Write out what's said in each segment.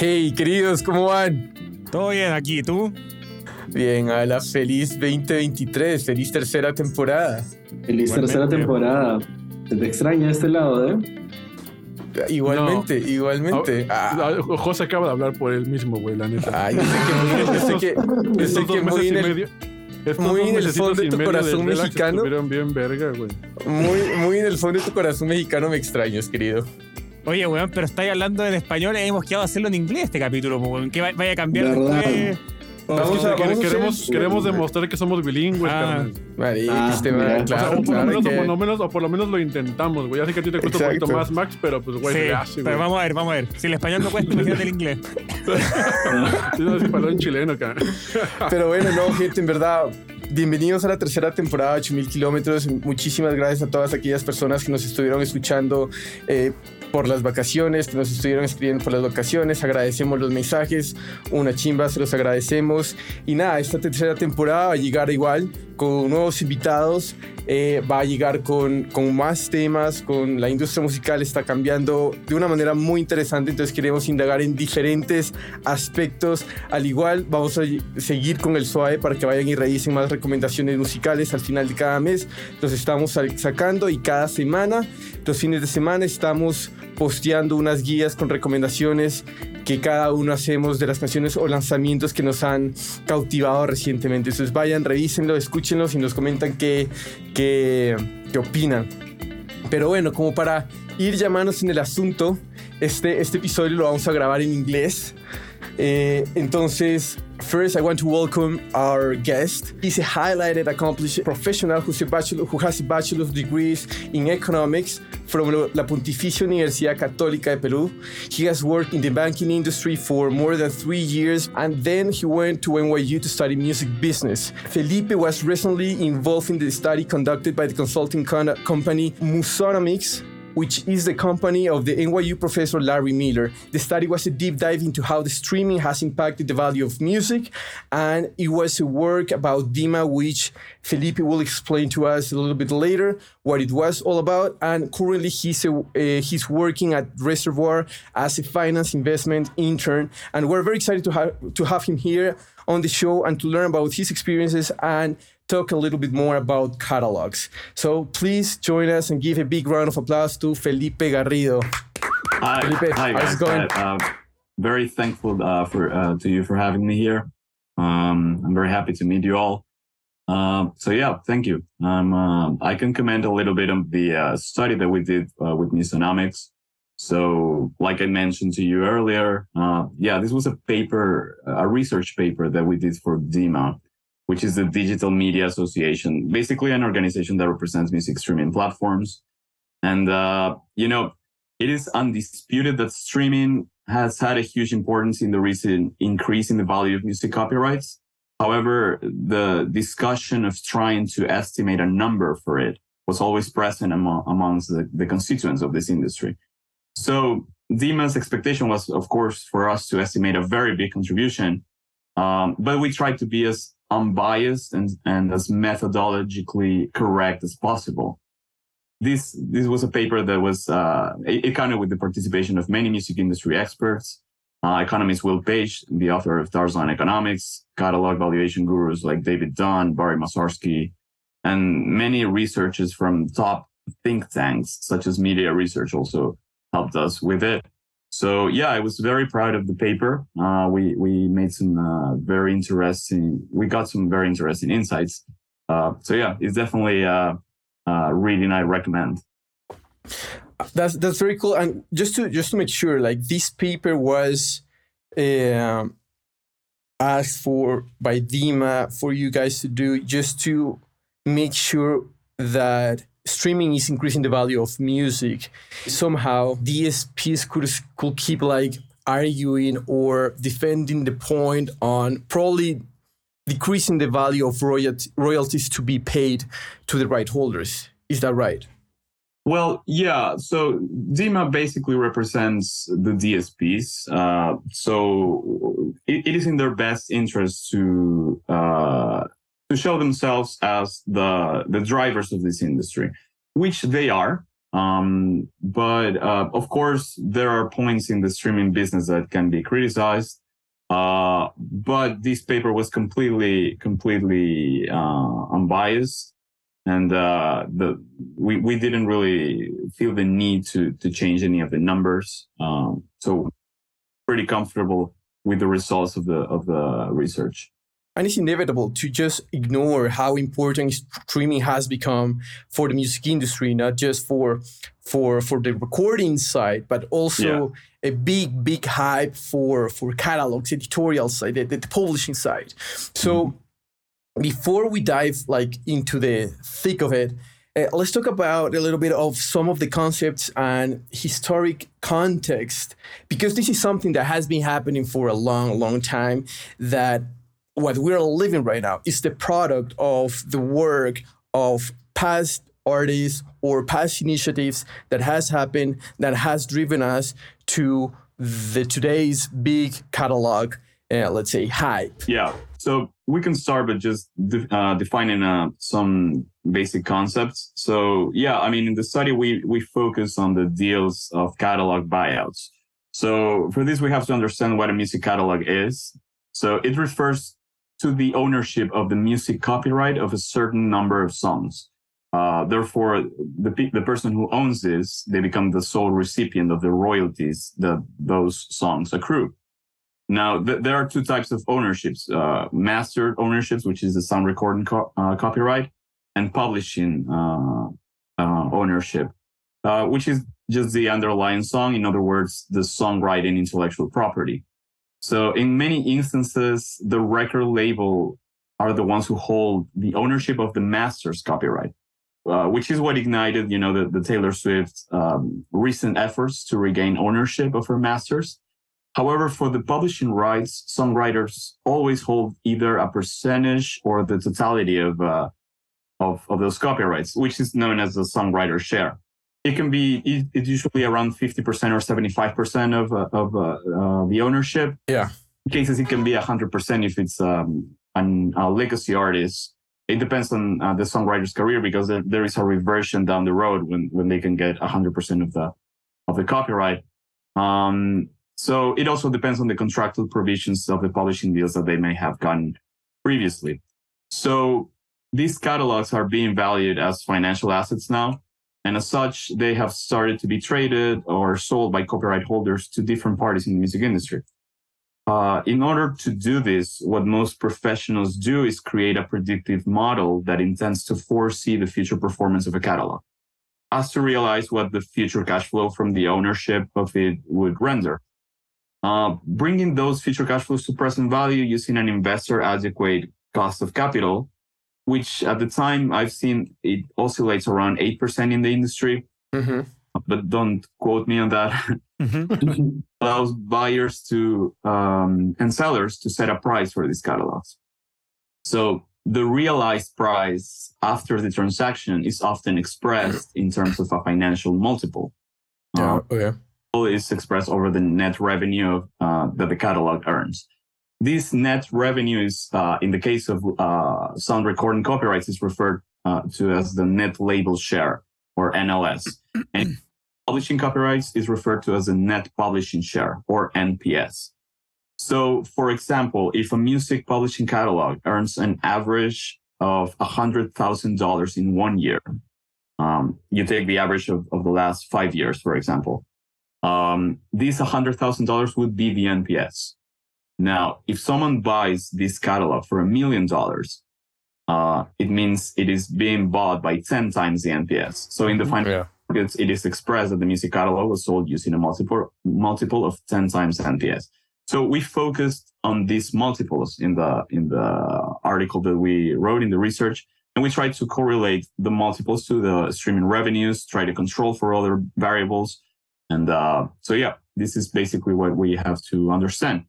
Hey, queridos, ¿cómo van? Todo bien aquí, ¿tú? Bien, a la feliz 2023, feliz tercera temporada. Feliz tercera temporada. Se te extraña este lado, ¿eh? Igualmente, igualmente. Ah, ah. José acaba de hablar por él mismo, güey, la neta. Ay, yo sé que, yo sé que, muy en el, muy en el fondo de tu corazón mexicano. bien verga, güey. Muy, muy en el fondo de tu corazón mexicano me extrañas, querido. Oye, weón, pero estáis hablando en español y hemos quedado a hacerlo en inglés este capítulo, weón. Que vaya a cambiar después. Vamos a, queremos, queremos demostrar que somos bilingües, ah, ah, este claro, o, por lo menos, o, por lo menos, lo intentamos, güey. Así que a ti te cuesta un poquito más, Max, pero pues, güey, sí, hace, Pero vamos a ver, vamos a ver. Si el español no cuesta, imagínate el inglés. sí, no, si en chileno, cara. Pero bueno, no, gente, en verdad, Bienvenidos a la tercera temporada de 8000 kilómetros. Muchísimas gracias a todas aquellas personas que nos estuvieron escuchando eh, por las vacaciones, que nos estuvieron escribiendo por las vacaciones. Agradecemos los mensajes, una chimba, se los agradecemos. Y nada, esta tercera temporada va a llegar igual con nuevos invitados, eh, va a llegar con, con más temas, con la industria musical está cambiando de una manera muy interesante, entonces queremos indagar en diferentes aspectos. Al igual, vamos a seguir con el SOAE para que vayan y revisen más recomendaciones musicales al final de cada mes. Los estamos sacando y cada semana, los fines de semana, estamos posteando unas guías con recomendaciones que cada uno hacemos de las canciones o lanzamientos que nos han cautivado recientemente. Entonces vayan, revísenlo, escúchenlos y nos comentan qué, qué, qué opinan. Pero bueno, como para ir llamándose en el asunto, este, este episodio lo vamos a grabar en inglés. Eh, entonces, First, I want to welcome our guest. He's a highlighted, accomplished professional who's a bachelor, who has a bachelor's degrees in economics from La Pontificia Universidad Católica de Perú. He has worked in the banking industry for more than three years, and then he went to NYU to study music business. Felipe was recently involved in the study conducted by the consulting company Musonomics which is the company of the NYU professor Larry Miller. The study was a deep dive into how the streaming has impacted the value of music, and it was a work about Dima, which Felipe will explain to us a little bit later what it was all about. And currently, he's a, uh, he's working at Reservoir as a finance investment intern, and we're very excited to have to have him here on the show and to learn about his experiences and talk a little bit more about catalogs. So please join us and give a big round of applause to Felipe Garrido. Hi, Felipe, hi guys. How's it going? Uh, very thankful uh, for uh, to you for having me here. Um, I'm very happy to meet you all. Uh, so yeah, thank you. Um, uh, I can comment a little bit on the uh, study that we did with Musonomics. So, like I mentioned to you earlier, yeah, this was a paper, a research paper that we did for DIMA which is the Digital Media Association, basically an organization that represents music streaming platforms. And, uh, you know, it is undisputed that streaming has had a huge importance in the recent increase in the value of music copyrights. However, the discussion of trying to estimate a number for it was always present among, amongst the, the constituents of this industry. So Dima's expectation was, of course, for us to estimate a very big contribution. Um, but we tried to be as unbiased and, and as methodologically correct as possible. This this was a paper that was uh, it, it kind of with the participation of many music industry experts, uh, economist Will Page, the author of Tarzan Economics, catalog valuation gurus like David Dunn, Barry Massarsky, and many researchers from top think tanks such as MIDiA Research also helped us with it. So yeah, I was very proud of the paper. Uh, we we made some uh, very interesting. We got some very interesting insights. Uh, so yeah, it's definitely a uh, uh, reading I recommend. That's that's very cool. And just to just to make sure, like this paper was um, asked for by Dima for you guys to do, just to make sure that streaming is increasing the value of music. Somehow DSPs could could keep like arguing or defending the point on probably decreasing the value of royalties to be paid to the right holders. Is that right? Well, yeah. So Dima basically represents the DSPs. Uh, so it, it is in their best interest to uh, to show themselves as the the drivers of this industry, which they are. Um, but uh, of course, there are points in the streaming business that can be criticized. Uh, but this paper was completely, completely uh, unbiased, and uh, the we we didn't really feel the need to to change any of the numbers. Um, so pretty comfortable with the results of the of the research and it's inevitable to just ignore how important streaming has become for the music industry not just for for for the recording side but also yeah. a big big hype for for catalogs editorial side the, the publishing side so mm-hmm. before we dive like into the thick of it uh, let's talk about a little bit of some of the concepts and historic context because this is something that has been happening for a long long time that what we're living right now is the product of the work of past artists or past initiatives that has happened that has driven us to the today's big catalog uh, let's say hype. Yeah. So we can start by just de- uh, defining uh, some basic concepts. So yeah i mean in the study we we focus on the deals of catalog buyouts. So for this we have to understand what a music catalog is. So it refers to the ownership of the music copyright of a certain number of songs. Uh, therefore, the, the person who owns this, they become the sole recipient of the royalties that those songs accrue. Now, th- there are two types of ownerships, uh, master ownerships, which is the sound recording co- uh, copyright, and publishing uh, uh, ownership, uh, which is just the underlying song. In other words, the songwriting intellectual property. So in many instances, the record label are the ones who hold the ownership of the master's copyright, uh, which is what ignited, you know, the, the Taylor Swift um, recent efforts to regain ownership of her masters. However, for the publishing rights, songwriters always hold either a percentage or the totality of uh, of, of those copyrights, which is known as the songwriter share it can be it's usually around 50% or 75% of uh, of uh, uh, the ownership. Yeah. In cases it can be 100% if it's um, an, a legacy artist. It depends on uh, the songwriter's career because there, there is a reversion down the road when when they can get 100% of the of the copyright. Um, so it also depends on the contractual provisions of the publishing deals that they may have gotten previously. So these catalogs are being valued as financial assets now and as such, they have started to be traded or sold by copyright holders to different parties in the music industry. Uh, in order to do this, what most professionals do is create a predictive model that intends to foresee the future performance of a catalog, as to realize what the future cash flow from the ownership of it would render. Uh, bringing those future cash flows to present value using an investor adequate cost of capital which at the time I've seen it oscillates around 8% in the industry. Mm-hmm. But don't quote me on that. Mm-hmm. allows buyers to um, and sellers to set a price for these catalogs. So the realized price after the transaction is often expressed in terms of a financial multiple. Yeah, uh, okay. Is expressed over the net revenue uh, that the catalog earns. This net revenue is, uh, in the case of uh, sound recording copyrights, is referred uh, to as the net label share or NLS. and publishing copyrights is referred to as a net publishing share or NPS. So, for example, if a music publishing catalog earns an average of $100,000 in one year, um, you take the average of, of the last five years, for example, um, these $100,000 would be the NPS. Now, if someone buys this catalog for a million dollars, uh, it means it is being bought by 10 times the NPS. So in the mm-hmm. final yeah. markets, it is expressed that the music catalog was sold using a multiple, multiple of 10 times NPS. So we focused on these multiples in the, in the article that we wrote in the research. And we tried to correlate the multiples to the streaming revenues, try to control for other variables. And uh, so, yeah, this is basically what we have to understand.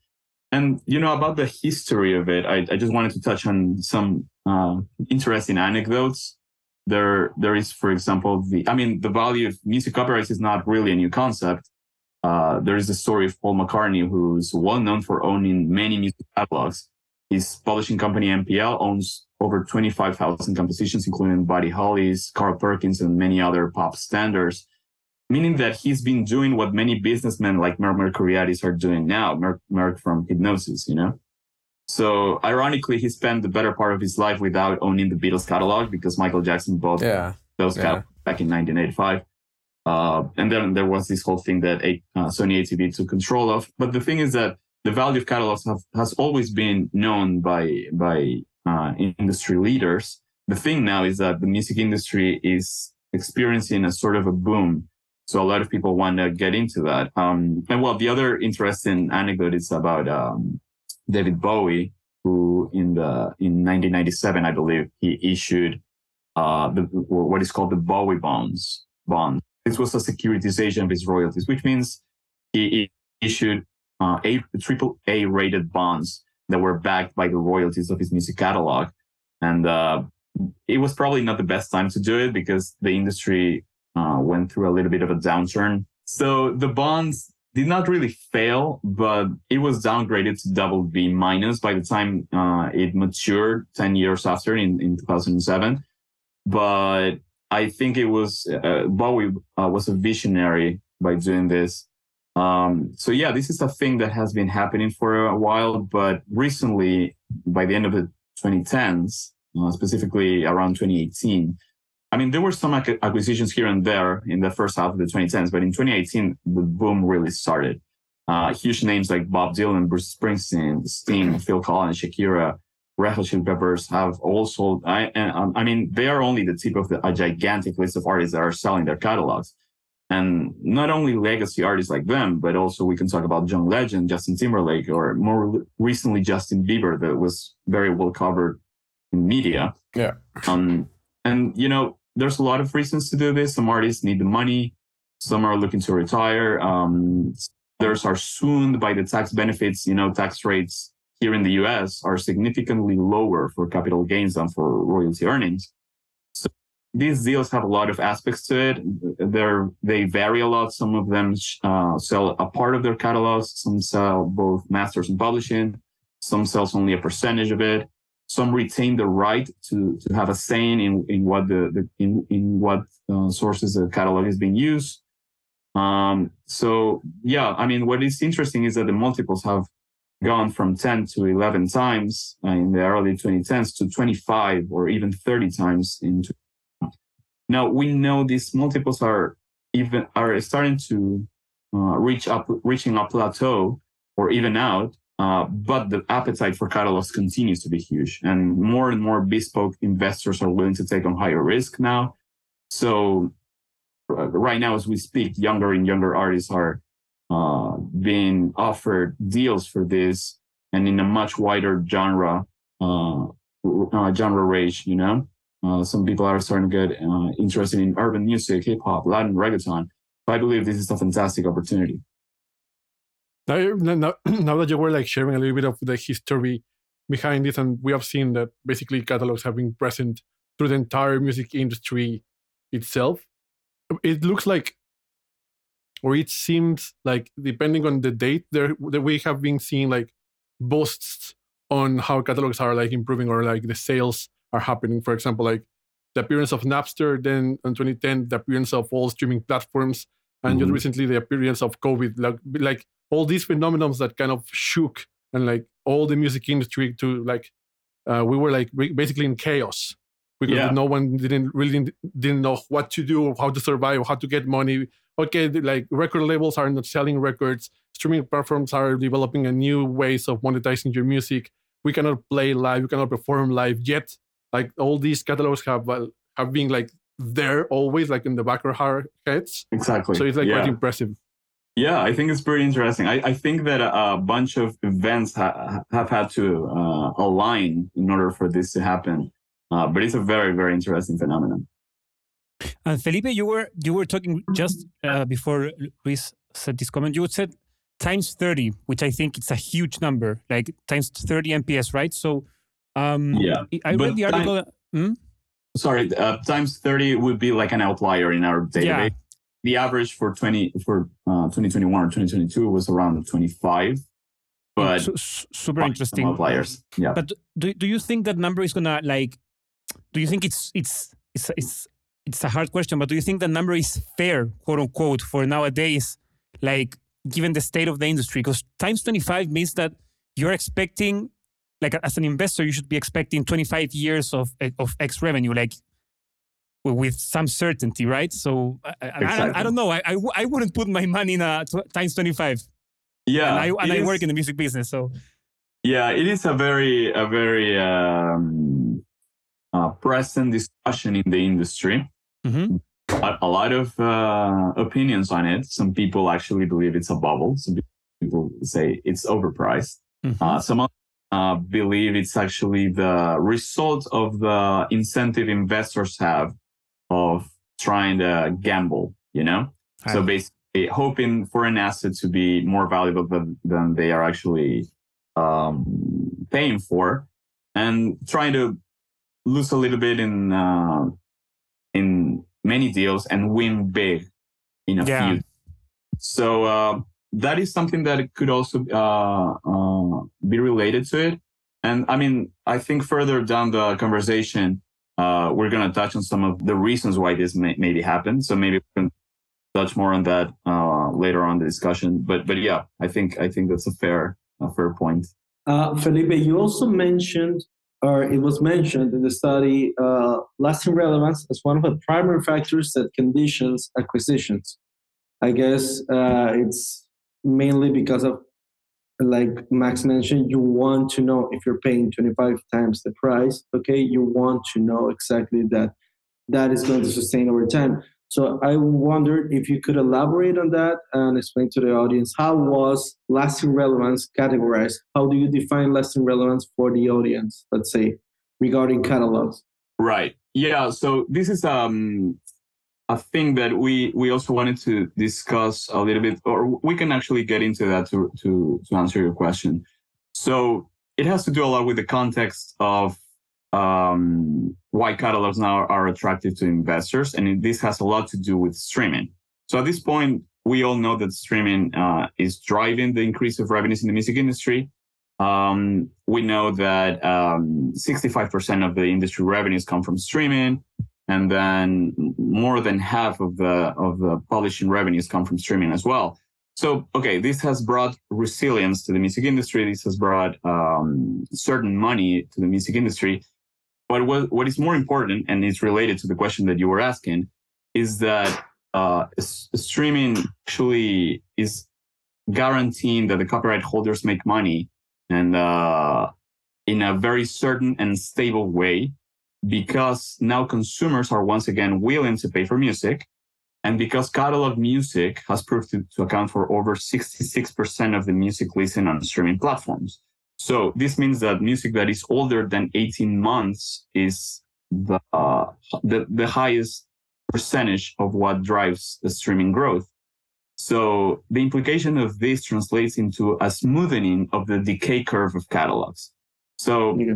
And you know about the history of it, I, I just wanted to touch on some uh, interesting anecdotes. There, there is, for example, the I mean, the value of music copyrights is not really a new concept. Uh, there is the story of Paul McCartney, who's well known for owning many music catalogs. His publishing company MPL owns over 25,000 compositions, including Buddy Holly's, Carl Perkins, and many other pop standards. Meaning that he's been doing what many businessmen like Merck Mercuriadis are doing now, Merck, Merck from Hipgnosis, you know? So ironically, he spent the better part of his life without owning the Beatles catalog because Michael Jackson bought yeah. those yeah. back in 1985. Uh, and then there was this whole thing that a, uh, Sony ATV took control of. But the thing is that the value of catalogs have, has always been known by by uh, industry leaders. The thing now is that the music industry is experiencing a sort of a boom. So a lot of people want to get into that. Um, and well, the other interesting anecdote is about um, David Bowie, who in the in 1997, I believe, he issued uh, the, what is called the Bowie bonds. Bond. This was a securitization of his royalties, which means he issued uh, a triple A rated bonds that were backed by the royalties of his music catalog. And uh, it was probably not the best time to do it because the industry uh, went through a little bit of a downturn. So the bonds did not really fail, but it was downgraded to double B minus by the time uh, it matured 10 years after in, in 2007. But I think it was, uh, Bowie uh, was a visionary by doing this. Um, so yeah, this is a thing that has been happening for a while, but recently, by the end of the 2010s, uh, specifically around 2018, I mean, there were some acquisitions here and there in the first half of the 2010s, but in 2018, the boom really started. Uh, huge names like Bob Dylan, Bruce Springsteen, Sting, Phil Collins, Shakira, Red Hot Chili Peppers have also. I, and, um, I mean, they are only the tip of the, a gigantic list of artists that are selling their catalogs. And not only legacy artists like them, but also we can talk about John Legend, Justin Timberlake, or more recently Justin Bieber, that was very well covered in media. Yeah. Um, and you know, there's a lot of reasons to do this. Some artists need the money. Some are looking to retire. Um, others are swooned by the tax benefits. You know, tax rates here in the US are significantly lower for capital gains than for royalty earnings So these deals have a lot of aspects to it. They're, they vary a lot. Some of them uh, sell a part of their catalogs. Some sell both masters and publishing. Some sells only a percentage of it. Some retain the right to, to have a say in, in what the, the in, in what uh, sources the catalog is being used. Um, so yeah, I mean, what is interesting is that the multiples have gone from 10 to 11 times in the early 2010s to 25 or even 30 times in now we know these multiples are even are starting to uh, reach up, reaching a plateau or even out. Uh, but the appetite for catalogs continues to be huge, and more and more bespoke investors are willing to take on higher risk now. So, uh, right now, as we speak, younger and younger artists are uh, being offered deals for this, and in a much wider genre uh, genre range. You know, some people are starting to get interested in urban music, hip hop, Latin reggaeton. I believe this is a fantastic opportunity. Now, now, now that you were like sharing a little bit of the history behind this, and we have seen that basically catalogs have been present through the entire music industry itself. It looks like, or it seems like, depending on the date, there that we have been seeing like boasts on how catalogs are like improving or like the sales are happening. For example, like the appearance of Napster, then in 2010, the appearance of all streaming platforms, and mm-hmm. just recently the appearance of COVID, like, like all these phenomenons that kind of shook and like all the music industry to like uh, we were like basically in chaos because yeah. no one didn't really didn't know what to do, how to survive, how to get money. Okay, like record labels are not selling records, streaming platforms are developing a new ways of monetizing your music. We cannot play live, we cannot perform live yet like all these catalogs have uh, have been like there always like in the back of our heads. Exactly. So it's like yeah. quite impressive. Yeah i think it's pretty interesting. I, I think that a, a bunch of events ha- have had to uh, align in order for this to happen. Uh, but it's a very very interesting phenomenon. And felipe you were you were talking just uh, before luis said this comment. You said times 30 which i think it's a huge number like times 30 NPS right? So um, yeah, I read the article. Time, hmm? Sorry, uh, times thirty would be like an outlier in our database. Yeah. The average for twenty for uh, 2021 or 2022 was around 25. But super interesting outliers. Yeah. But do, do you think that number is gonna like? Do you think it's it's it's it's it's a hard question, but do you think the number is fair, quote unquote, for nowadays, like given the state of the industry? Because times 25 means that you're expecting, like as an investor, you should be expecting 25 years of, of X revenue, like with some certainty, right? So exactly. I, don't, I, don't, know. I, I, I, wouldn't put my money in a times 25. Yeah. And I, and I work in the music business. So yeah, it is a very, a very um, uh, present discussion in the industry. Mm-hmm. A, a, lot of uh, opinions on it. Some people actually believe it's a bubble. Some people say it's overpriced. Mm-hmm. Uh, some uh, believe it's actually the result of the incentive investors have of trying to gamble, you know? So basically hoping for an asset to be more valuable than, than they are actually um, paying for and trying to lose a little bit in, uh, in many deals and win big in a yeah. few. So, uh, that is something that could also, uh, uh, be related to it. And I mean, I think further down the conversation, uh, we're going to touch on some of the reasons why this may, maybe happened. So maybe we can touch more on that uh, later on the discussion. But but yeah, I think I think that's a fair a fair point. Uh, Felipe, you also mentioned, or it was mentioned in the study, uh, lasting relevance as one of the primary factors that conditions acquisitions. I guess it's mainly because of like Max mentioned, you want to know if you're paying 25 times the price, okay? You want to know exactly that that is going to sustain over time. So I wondered if you could elaborate on that and explain to the audience how was lasting relevance categorized? How do you define lasting relevance for the audience, let's say, regarding catalogs? Right. Yeah. So this is um a thing that we we also wanted to discuss a little bit, or we can actually get into that to to to answer your question. So it has to do a lot with the context of um, why catalogs now are attractive to investors, and this has a lot to do with streaming. So at this point, we all know that streaming uh, is driving the increase of revenues in the music industry. Um, we know that um, 65% of the industry revenues come from streaming and then more than half of the of the publishing revenues come from streaming as well. So, okay, this has brought resilience to the music industry. This has brought um, certain money to the music industry. But what, what is more important, and is related to the question that you were asking, is that uh, streaming actually is guaranteeing that the copyright holders make money and uh, in a very certain and stable way because now consumers are once again willing to pay for music. And because catalog music has proved to, to account for over 66% of the music listened on streaming platforms. So this means that music that is older than 18 months is the, uh, the, the highest percentage of what drives the streaming growth. So the implication of this translates into a smoothing of the decay curve of catalogs. So yeah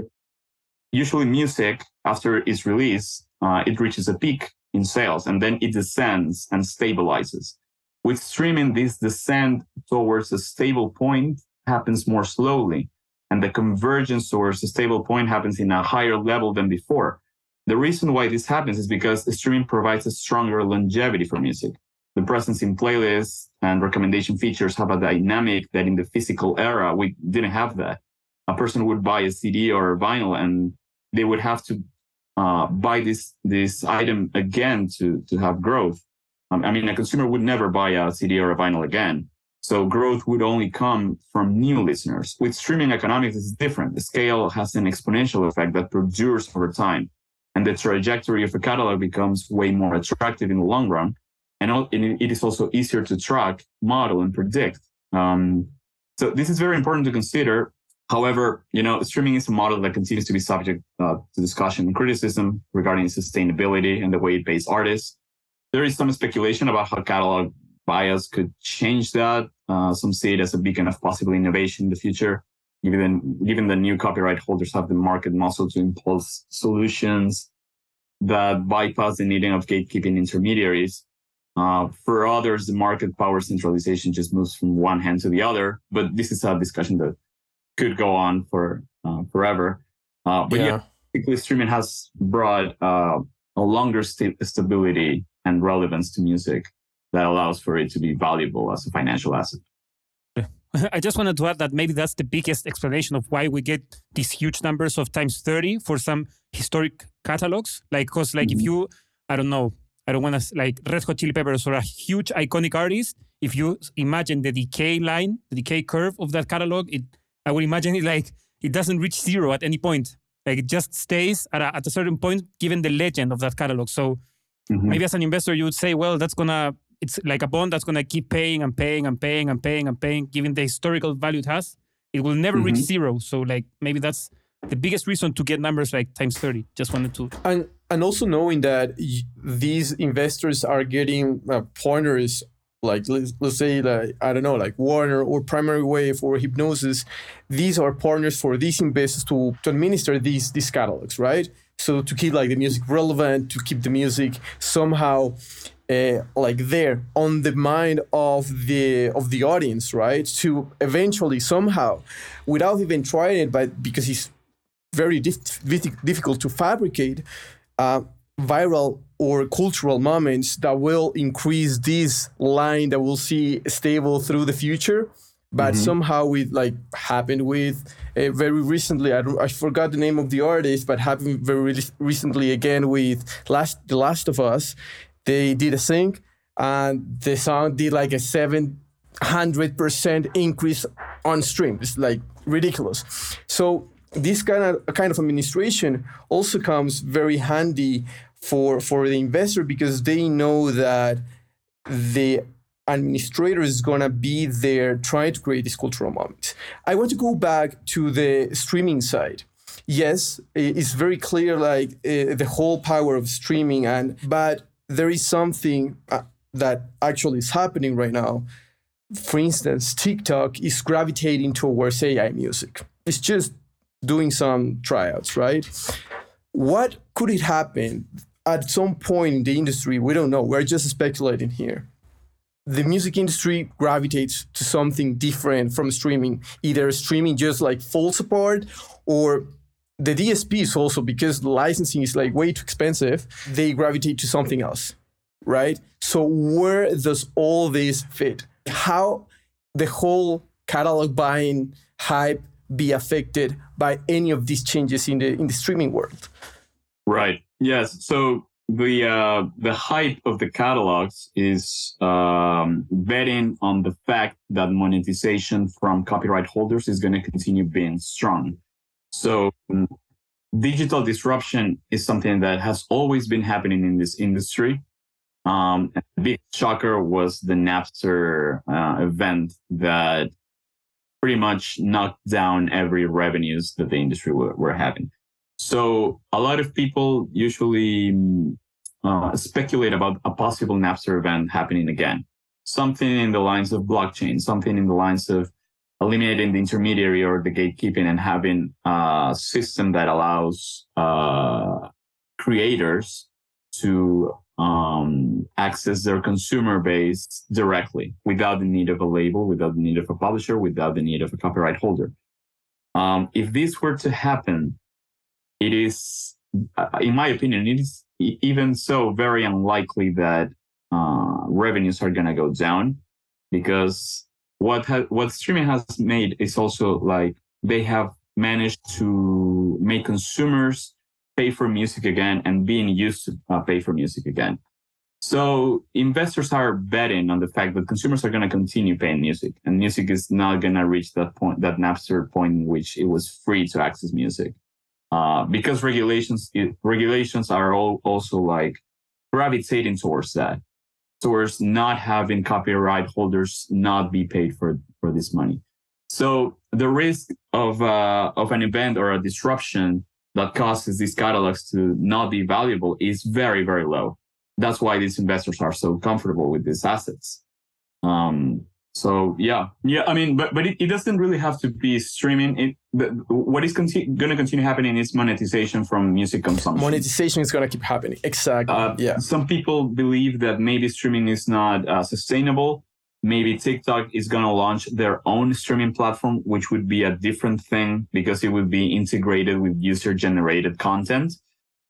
usually music after its release, uh, it reaches a peak in sales and then it descends and stabilizes. With streaming, this descent towards a stable point happens more slowly, and the convergence towards a stable point happens in a higher level than before. The reason why this happens is because streaming provides a stronger longevity for music. The presence in playlists and recommendation features have a dynamic that in the physical era, we didn't have that. A person would buy a CD or a vinyl and they would have to uh, buy this this item again to to have growth. Um, I mean, a consumer would never buy a CD or a vinyl again. So growth would only come from new listeners. With streaming economics, it's different. The scale has an exponential effect that perdures over time, and the trajectory of a catalog becomes way more attractive in the long run. And it is also easier to track, model, and predict. Um, so this is very important to consider However, you know, streaming is a model that continues to be subject uh, to discussion and criticism regarding sustainability and the way it pays artists. There is some speculation about how catalog bias could change that. Uh, some see it as a beacon of possible innovation in the future, given given the new copyright holders have the market muscle to impulse solutions that bypass the needing of gatekeeping intermediaries. Uh, for others, the market power centralization just moves from one hand to the other. But this is a discussion that could go on for uh, forever. Uh, but yeah. yeah, basically streaming has brought uh, a longer st- stability and relevance to music that allows for it to be valuable as a financial asset. I just wanted to add that maybe that's the biggest explanation of why we get these huge numbers of times 30 for some historic catalogs. Like, because, like, mm-hmm. if you, I don't know, I don't want to, like, Red Hot Chili Peppers or a huge iconic artist, if you imagine the decay line, the decay curve of that catalog, it, I would imagine it like, it doesn't reach zero at any point. Like, it just stays at a, at a certain point given the legend of that catalog. So, mm-hmm. maybe as an investor, you would say, well, that's to, it's like a bond that's going to keep paying and paying and paying and paying and paying, given the historical value it has. It will never mm-hmm. reach zero. So like maybe that's the biggest reason to get numbers like times 30. Just wanted to. And, and also knowing that these investors are getting uh, pointers like let's, let's say like i don't know like warner or primary wave or Hipgnosis these are partners for these investors to, to administer these these catalogs right so to keep like the music relevant to keep the music somehow uh, like there on the mind of the of the audience, right? To eventually somehow, without even trying it, but because it's very dif- difficult to fabricate, uh, viral or cultural moments that will increase this line that we'll see stable through the future. But mm-hmm. somehow it like happened with uh, very recently. I, I forgot the name of the artist, but happened very re- recently again with last The Last of Us they did a sync, and the song did like a 700% increase on stream. It's like ridiculous. So this kind of kind of administration also comes very handy for for the investor because they know that the administrator is gonna be there trying to create this cultural moment. I want to go back to the streaming side. Yes, it's very clear, like uh, the whole power of streaming, and but there is something uh, that actually is happening right now. For instance, TikTok is gravitating towards AI music. It's just doing some tryouts, right? What could it happen at some point in the industry? We don't know. We're just speculating here. The music industry gravitates to something different from streaming, either streaming just like falls apart or the DSPs also because licensing is like way too expensive, they gravitate to something else, right? So where does all this fit? How the whole catalog buying hype be affected by any of these changes in the in the streaming world? Right. Yes. So the uh, the hype of the catalogs is um, betting on the fact that monetization from copyright holders is going to continue being strong. So um, digital disruption is something that has always been happening in this industry. Um, big shocker was the Napster uh, event that pretty much knocked down every revenues that the industry were, were having. So a lot of people usually uh, speculate about a possible Napster event happening again. Something in the lines of blockchain, something in the lines of eliminating the intermediary or the gatekeeping and having a system that allows uh, creators to um, access their consumer base directly without the need of a label, without the need of a publisher, without the need of a copyright holder. Um, if this were to happen, it is, uh, in my opinion, it is even so very unlikely that uh, revenues are going to go down because what ha- what streaming has made is also like they have managed to make consumers pay for music again and being used to uh, pay for music again. So investors are betting on the fact that consumers are going to continue paying music, and music is not going to reach that point, that Napster point in which it was free to access music, uh, because regulations it, regulations are all also like gravitating towards that towards not having copyright holders not be paid for, for this money. So the risk of, uh, of an event or a disruption that causes these catalogs to not be valuable is very, very low. That's why these investors are so comfortable with these assets. Um, so yeah, yeah. I mean, but but it, it doesn't really have to be streaming. It the, what is conti- going to continue happening is monetization from music consumption. Monetization is going to keep happening. Exactly. Uh, yeah. Some people believe that maybe streaming is not uh, sustainable. Maybe TikTok is going to launch their own streaming platform, which would be a different thing because it would be integrated with user generated content.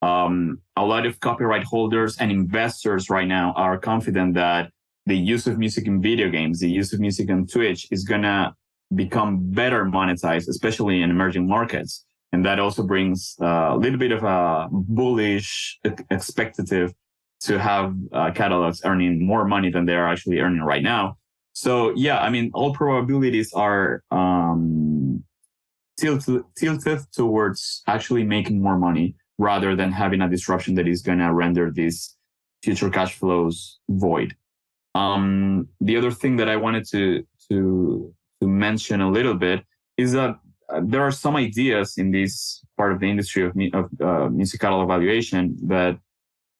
um, a lot of copyright holders and investors right now are confident that the use of music in video games, the use of music on Twitch is going to become better monetized, especially in emerging markets. And that also brings a little bit of a bullish expectative to have uh, catalogs earning more money than they're actually earning right now. So yeah, I mean, all probabilities are um, tilted, tilted towards actually making more money rather than having a disruption that is going to render these future cash flows void. Um, the other thing that I wanted to to to mention a little bit is that uh, there are some ideas in this part of the industry of, of uh, music catalog valuation that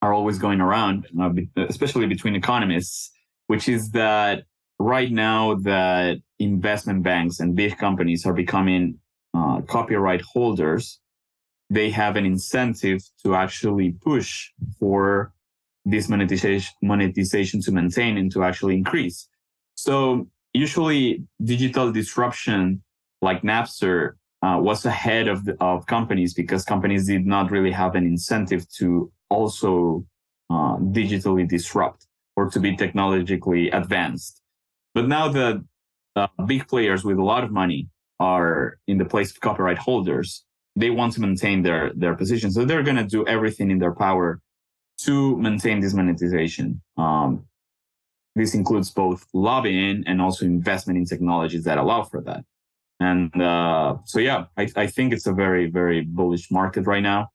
are always going around, uh, especially between economists, which is that right now that investment banks and big companies are becoming uh, copyright holders, they have an incentive to actually push for this monetization, monetization to maintain and to actually increase. So usually digital disruption like Napster uh, was ahead of, the, of companies because companies did not really have an incentive to also uh, digitally disrupt or to be technologically advanced. But now the uh, big players with a lot of money are in the place of copyright holders. They want to maintain their, their position. So they're going to do everything in their power to maintain this monetization. Um, this includes both lobbying and also investment in technologies that allow for that. And uh, so, yeah, I, I think it's a very, very bullish market right now.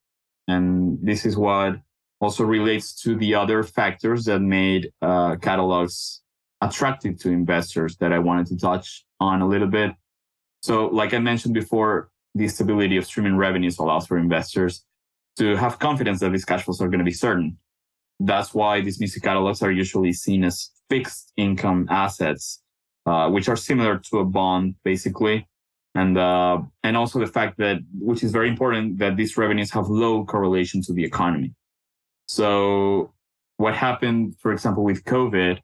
And this is what also relates to the other factors that made uh, catalogs attractive to investors that I wanted to touch on a little bit. So, like I mentioned before, the stability of streaming revenues allows for investors to have confidence that these cash flows are going to be certain. That's why these music catalogs are usually seen as fixed income assets, uh, which are similar to a bond, basically. And uh, and also the fact that, which is very important, that these revenues have low correlation to the economy. So what happened, for example, with COVID,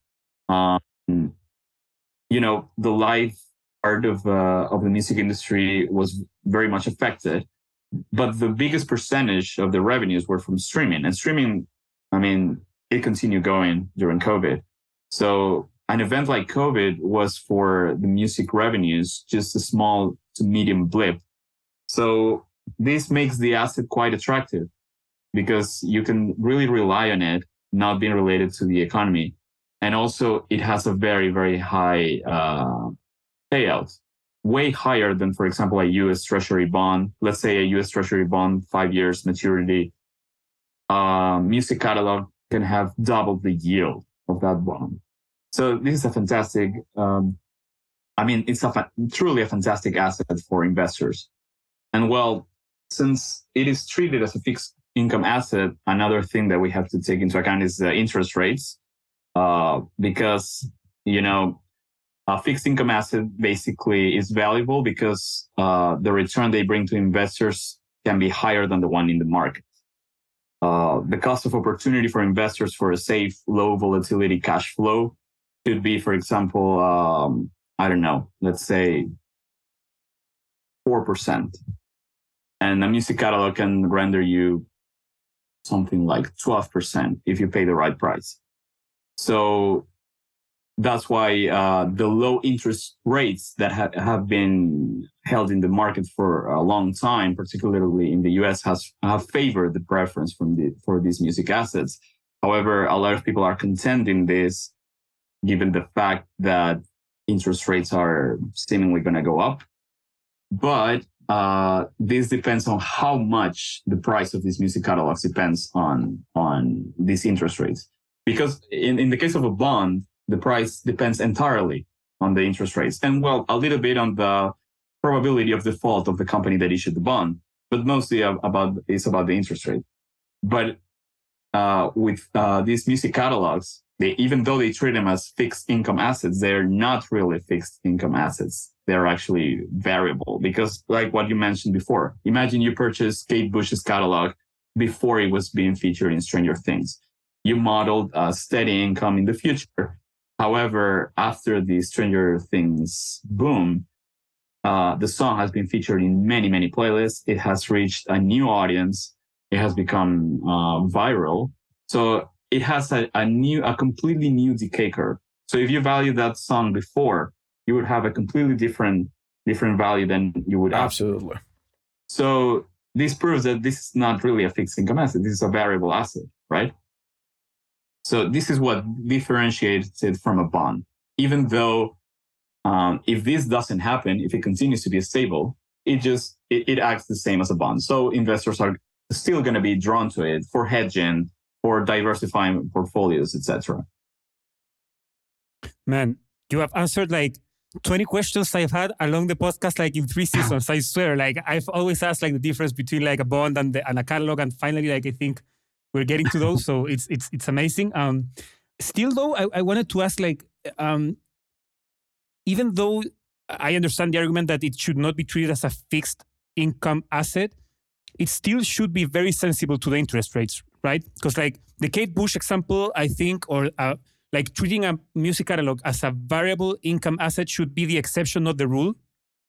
um, you know, the live part of uh, of the music industry was very much affected, but the biggest percentage of the revenues were from streaming, and streaming, I mean, it continued going during COVID. So an event like COVID was for the music revenues just a small to medium blip. So this makes the asset quite attractive because you can really rely on it not being related to the economy. And also it has a very, very high uh, payout, way higher than, for example, a US Treasury bond. Let's say a US Treasury bond, five years maturity. Uh, music catalog can have double the yield of that bond. So this is a fantastic, um, I mean, it's a fa- truly a fantastic asset for investors. And well, since it is treated as a fixed income asset, another thing that we have to take into account is the interest rates, uh, because you know a fixed income asset basically is valuable because uh, the return they bring to investors can be higher than the one in the market. Uh, the cost of opportunity for investors for a safe, low volatility cash flow could be, for example, um, I don't know, let's say 4%. And a music catalog can render you something like 12% if you pay the right price. So that's why uh, the low interest rates that ha- have been held in the market for a long time, particularly in the US, has have favored the preference from the, for these music assets. However, a lot of people are contending this, given the fact that interest rates are seemingly going to go up. But uh, this depends on how much the price of these music catalogs depends on on these interest rates. Because in, in the case of a bond, the price depends entirely on the interest rates, and well, a little bit on the probability of default of the company that issued the bond, but mostly about it's about the interest rate. But uh, with uh, these music catalogs, they even though they treat them as fixed income assets, they're not really fixed income assets they're actually variable because like what you mentioned before, imagine you purchased Kate Bush's catalog before it was being featured in Stranger Things. You modeled a steady income in the future. However, after the Stranger Things boom, uh, the song has been featured in many, many playlists. It has reached a new audience it has become uh, viral. So it has a, a new, a completely new decay curve. So if you value that song before, you would have a completely different different value than you would absolutely. So this proves that this is not really a fixed income asset. This is a variable asset, right? So this is what differentiates it from a bond. Even though um, if this doesn't happen, if it continues to be stable, it just it, it acts the same as a bond. So investors are still going to be drawn to it for hedging, for diversifying portfolios, etc. Man, you have answered like 20 questions I've had along the podcast, like in three seasons. I swear, like I've always asked like the difference between like a bond and, the, and a catalog, and finally, like I think we're getting to those. so it's it's it's amazing. Um, still though, I, I wanted to ask like, um, even though I understand the argument that it should not be treated as a fixed income asset, it still should be very sensible to the interest rates, right? Because like the Kate Bush example, I think, or uh, like treating a music catalog as a variable income asset should be the exception, not the rule.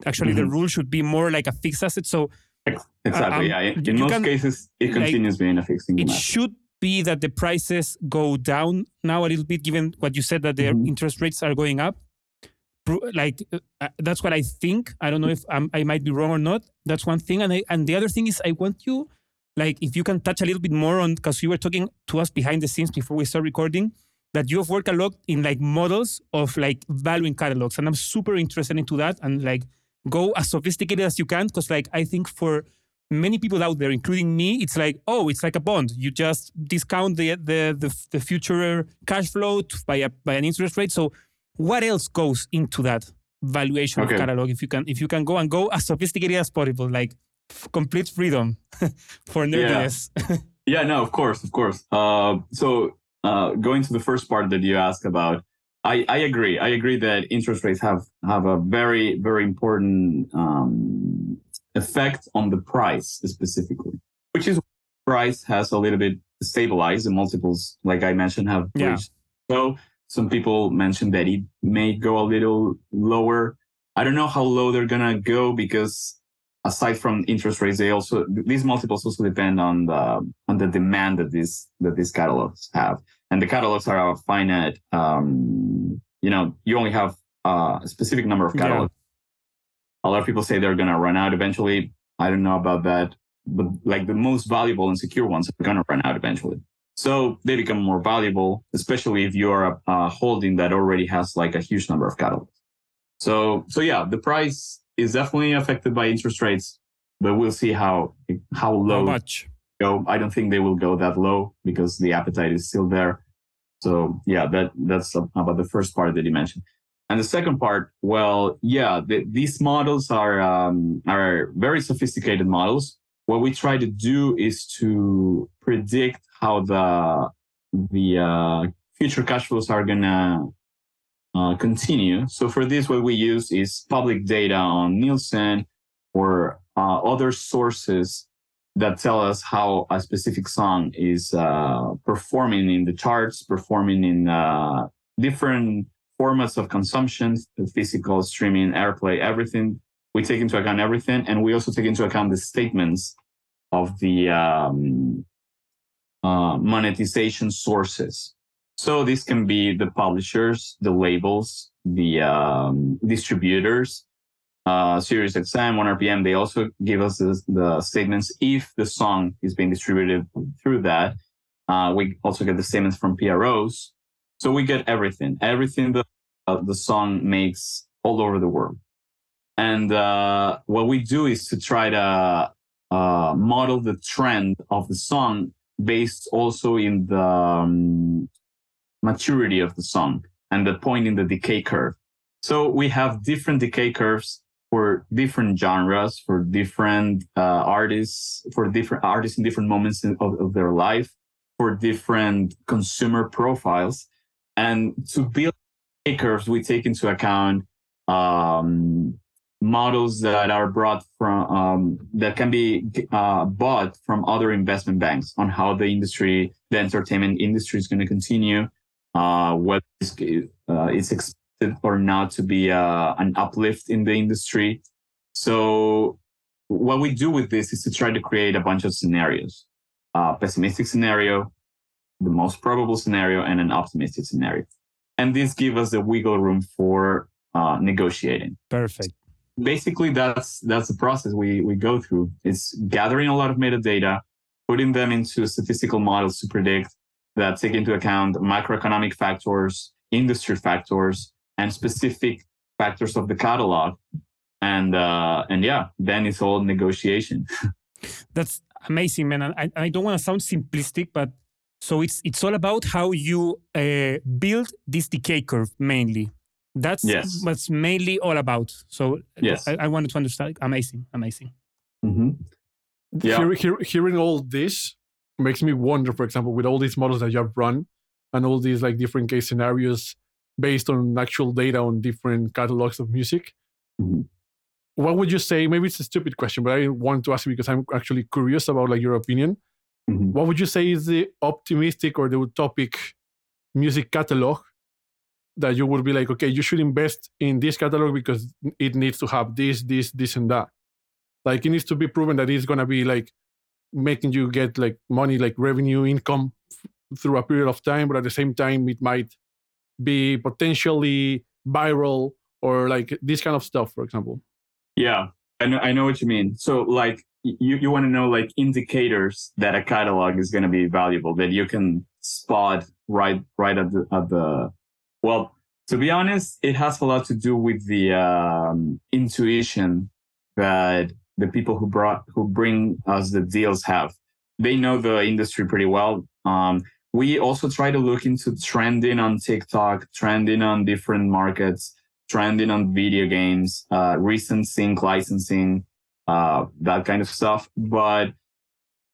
Actually, mm-hmm. the rule should be more like a fixed asset. So exactly, um, yeah. In most can, cases, it continues like, being a fixed income. It asset. should be that the prices go down now a little bit, given what you said that the mm-hmm. interest rates are going up. Like uh, uh, that's what I think. I don't know if I'm, i might be wrong or not. That's one thing, and I, and the other thing is I want you, like, if you can touch a little bit more on because you were talking to us behind the scenes before we start recording that you have worked a lot in like models of like valuing catalogs and i'm super interested into that and like go as sophisticated as you can because like i think for many people out there including me it's like oh it's like a bond you just discount the the the, the future cash flow by a by an interest rate so what else goes into that valuation okay. of catalog if you can if you can go and go as sophisticated as possible like f- complete freedom for nerdiness yeah. yeah no of course of course uh, so uh, going to the first part that you asked about, I, I agree. I agree that interest rates have have a very very important um, effect on the price specifically, which is price has a little bit stabilized. The multiples, like I mentioned, have yeah. reached. So some people mentioned that it may go a little lower. I don't know how low they're gonna go because aside from interest rates, they also these multiples also depend on the on the demand that these that these catalogs have, and the catalogs are finite. Um, you know, you only have a specific number of catalogs. Yeah. A lot of people say they're gonna run out eventually. I don't know about that, but like the most valuable and secure ones are gonna run out eventually. So they become more valuable, especially if you're a, a holding that already has like a huge number of catalogs. So so yeah, the price is definitely affected by interest rates, but we'll see how how low how much go. I don't think they will go that low because the appetite is still there. So yeah, that that's about the first part that you mentioned. And the second part, well, yeah, the, these models are um, are very sophisticated models. What we try to do is to predict how the the uh, future cash flows are gonna uh, continue. So for this, what we use is public data on Nielsen or uh, other sources that tell us how a specific song is uh, performing in the charts, performing in uh, different formats of consumption, physical, streaming, airplay, everything. We take into account everything, and we also take into account the statements of the um, uh, monetization sources. So this can be the publishers, the labels, the um, distributors, uh, Sirius XM, ONErpm. They also give us the, the, statements if the song is being distributed through that. Uh, we also get the statements from PROs. So we get everything, everything that uh, the song makes all over the world. And uh, what we do is to try to uh, model the trend of the song based also in the um, maturity of the song and the point in the decay curve. So we have different decay curves for different genres, for different uh, artists, for different artists in different moments of, of their life, for different consumer profiles. And to build decay curves, we take into account um, models that are brought from um, that can be uh, bought from other investment banks on how the industry, the entertainment industry, is going to continue uh, whether it's, uh, it's or not to be uh, an uplift in the industry. So what we do with this is to try to create a bunch of scenarios. a pessimistic scenario, the most probable scenario, and an optimistic scenario. And this gives us the wiggle room for uh, negotiating. Perfect. Basically, that's that's the process we we go through. It's gathering a lot of metadata, putting them into statistical models to predict that take into account macroeconomic factors, industry factors, and specific factors of the catalog. And uh, and yeah, then it's all negotiation. That's amazing, man. I, I don't want to sound simplistic, but so it's it's all about how you uh, build this decay curve mainly. That's yes. what's mainly all about. So yes, I, I wanted to understand. Amazing, amazing. Mm-hmm. Yeah. Hear, hear, hearing all this makes me wonder, for example, with all these models that you have run and all these like different case scenarios based on actual data on different catalogs of music. Mm-hmm. What would you say? Maybe it's a stupid question, but I want to ask you because I'm actually curious about like your opinion. Mm-hmm. What would you say is the optimistic or the utopic music catalog that you would be like, okay, you should invest in this catalog because it needs to have this, this, this, and that. Like it needs to be proven that it's gonna be like making you get like money, like revenue income f- through a period of time, but at the same time, it might be potentially viral or like this kind of stuff, for example. Yeah, I know, I know what you mean. So like you, you want to know like indicators that a catalog is going to be valuable that you can spot right right at the at the well to be honest it has a lot to do with the um, intuition that the people who brought who bring us the deals have they know the industry pretty well um, we also try to look into trending on tiktok trending on different markets trending on video games uh, recent sync licensing uh, that kind of stuff. But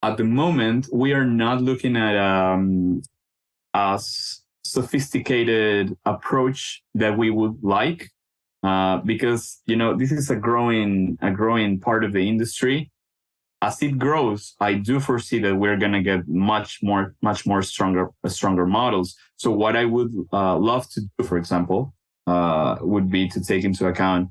at the moment, we are not looking at um, a sophisticated approach that we would like, uh, because you know this is a growing a growing part of the industry. As it grows, I do foresee that we're gonna get much more much more stronger stronger models. So what I would uh, love to do, for example, uh, would be to take into account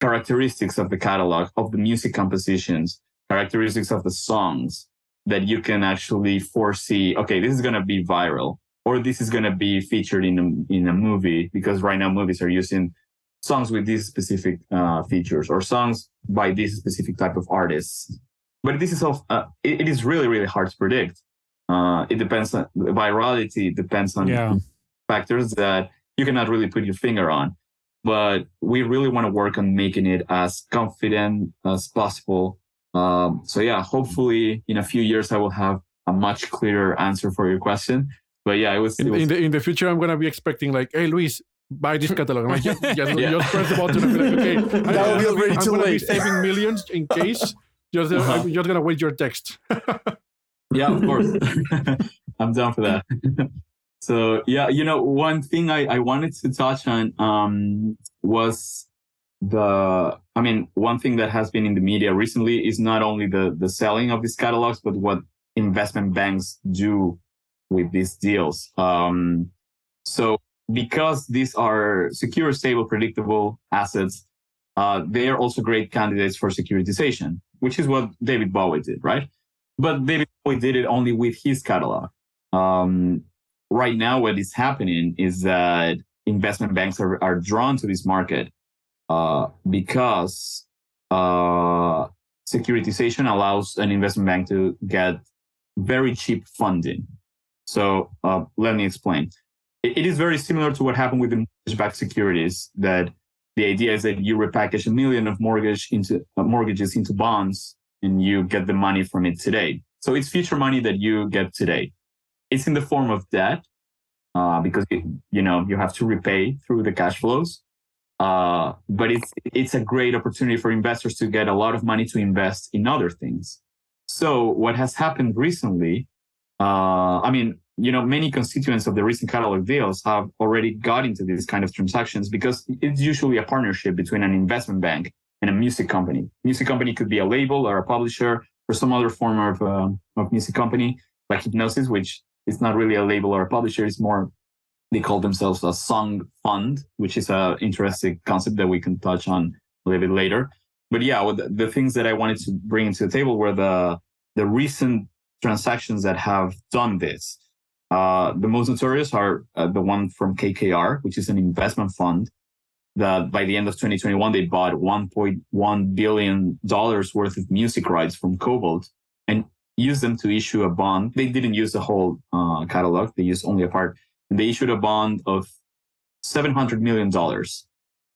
characteristics of the catalog, of the music compositions, characteristics of the songs that you can actually foresee, okay, this is going to be viral or this is going to be featured in a, in a movie because right now movies are using songs with these specific uh, features or songs by this specific type of artists. But this is all, uh, it, it is really, really hard to predict. Uh, it depends on virality, depends on yeah. factors that you cannot really put your finger on but we really want to work on making it as confident as possible. Um, so yeah, hopefully in a few years I will have a much clearer answer for your question. But yeah, it was, in, it was in the in the future. I'm gonna be expecting like, hey, Luis, buy this catalog. I'm like, just, just, yeah. just press the button and be like, okay, that will be already I'm too gonna late. be saving millions in case. Just, uh, Uh-huh. I'm just gonna wait your text. yeah, of course. I'm down for that. so yeah, you know, one thing I, I wanted to touch on um, was the I mean, one thing that has been in the media recently is not only the the selling of these catalogs, but what investment banks do with these deals. Um, so because these are secure, stable, predictable assets, uh, they are also great candidates for securitization, which is what David Bowie did, right? But David Bowie did it only with his catalog. Um, right now, what is happening is that investment banks are, are drawn to this market uh, because uh, securitization allows an investment bank to get very cheap funding. So uh, let me explain. It, it is very similar to what happened with the mortgage-backed securities. That the idea is that you repackage a million of mortgage into uh, mortgages into bonds, and you get the money from it today. So it's future money that you get today. It's in the form of debt uh, because it, you know you have to repay through the cash flows. Uh, but it's it's a great opportunity for investors to get a lot of money to invest in other things. So what has happened recently, uh, I mean, you know, many constituents of the recent catalog deals have already got into these kind of transactions because it's usually a partnership between an investment bank and a music company. Music company could be a label or a publisher or some other form of uh, of music company like Hipgnosis, which is not really a label or a publisher. It's more they call themselves a song fund, which is an interesting concept that we can touch on a little bit later. But yeah, the, the things that I wanted to bring to the table were the the recent transactions that have done this. Uh, the most notorious are uh, the one from KKR, which is an investment fund that by the end of 2021, they bought $1.1 billion worth of music rights from Kobalt and used them to issue a bond. They didn't use the whole uh, catalog. They used only a part. And they issued a bond of $700 million.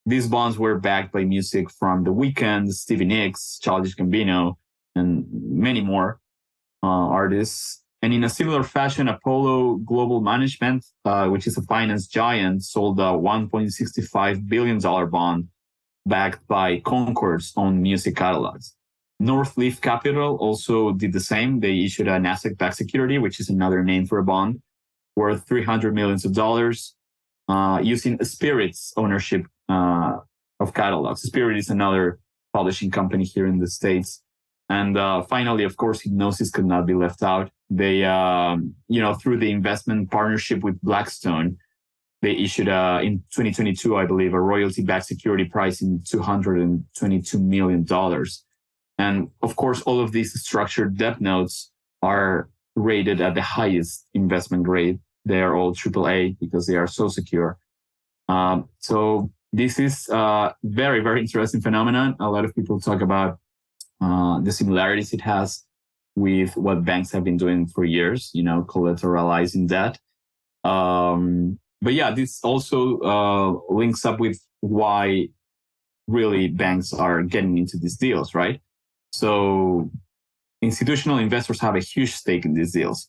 These bonds were backed by music from The Weeknd, Stevie Nicks, Childish Gambino, and many more artists. And in a similar fashion, Apollo Global Management, uh, which is a finance giant, sold a $1.65 billion bond backed by Concord's own music catalogs. Northleaf Capital also did the same. They issued an asset-backed security, which is another name for a bond, worth 300 millions of dollars, uh, using Spirit's ownership uh, of catalogs. Spirit is another publishing company here in the States. And uh, finally, of course, Hipgnosis could not be left out. They, um, you know, through the investment partnership with Blackstone, they issued uh, in 2022, I believe, a royalty-backed security price in 222 million dollars. And of course, all of these structured debt notes are rated at the highest investment grade. They are all AAA because they are so secure. Um, so this is a very, very interesting phenomenon. A lot of people talk about uh, the similarities it has with what banks have been doing for years, you know, collateralizing debt. Um, but yeah, this also uh, links up with why really banks are getting into these deals, right? So institutional investors have a huge stake in these deals.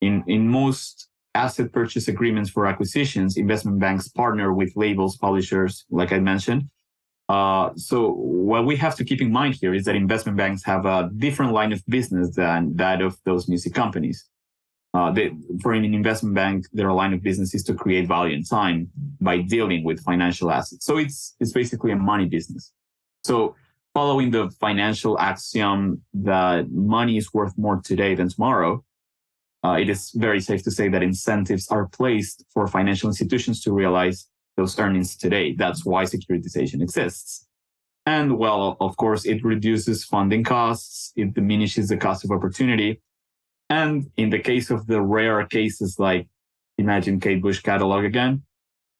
In, in most asset purchase agreements for acquisitions, investment banks partner with labels, publishers, like I mentioned. Uh, so what we have to keep in mind here is that investment banks have a different line of business than that of those music companies. Uh, they, for an investment bank, their line of business is to create value in time by dealing with financial assets. So it's it's basically a money business. So following the financial axiom that money is worth more today than tomorrow, uh, it is very safe to say that incentives are placed for financial institutions to realize those earnings today. That's why securitization exists. And well, of course, it reduces funding costs. It diminishes the cost of opportunity. And in the case of the rare cases like imagine Kate Bush catalog again,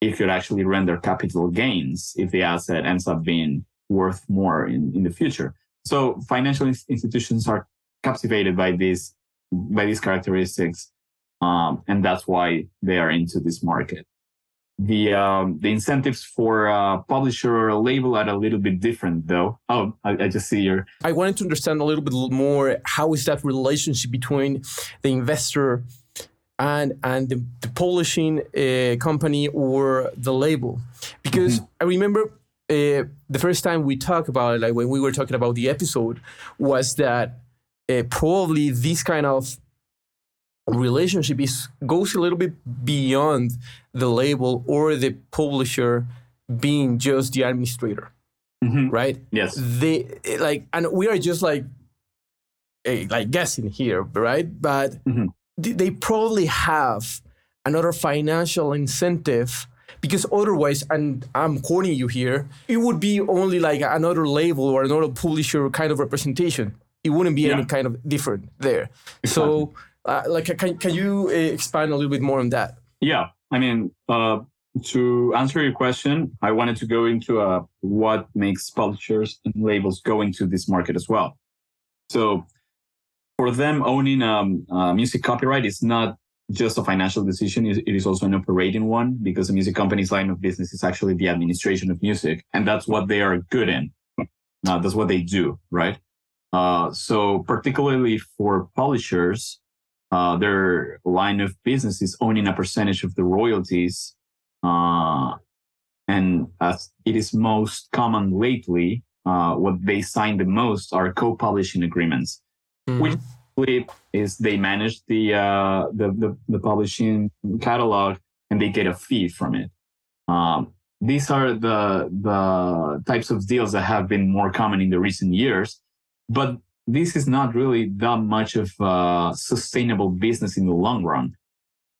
it could actually render capital gains if the asset ends up being worth more in, in the future. So financial institutions are captivated by these by these characteristics, um, and that's why they are into this market the um, the incentives for a publisher or a label are a little bit different though oh I, I, just see your i wanted to understand a little bit more how is that relationship between the investor and and the, the publishing uh, company or the label because mm-hmm. i remember uh, the first time we talked about it like when we were talking about the episode was that uh, probably this kind of relationship is goes a little bit beyond the label or the publisher being just the administrator mm-hmm. right yes they like and we are just like like guessing here right but mm-hmm. they probably have another financial incentive because otherwise and i'm quoting you here it would be only like another label or another publisher kind of representation it wouldn't be yeah. any kind of different there exactly. so uh, like, can, can you uh, expand a little bit more on that? Yeah, I mean, uh, to answer your question, I wanted to go into uh, what makes publishers and labels go into this market as well. So, for them, owning um, uh, music copyright is not just a financial decision; it is also an operating one because the music company's line of business is actually the administration of music, and that's what they are good in. Uh, that's what they do, right? Uh, so, particularly for publishers, uh, their line of business is owning a percentage of the royalties. Uh, and as it is most common lately, uh, what they sign the most are co-publishing agreements, mm-hmm. which is they manage the, uh, the, the, the publishing catalog and they get a fee from it. Um, these are the the types of deals that have been more common in the recent years, but this is not really that much of a sustainable business in the long run.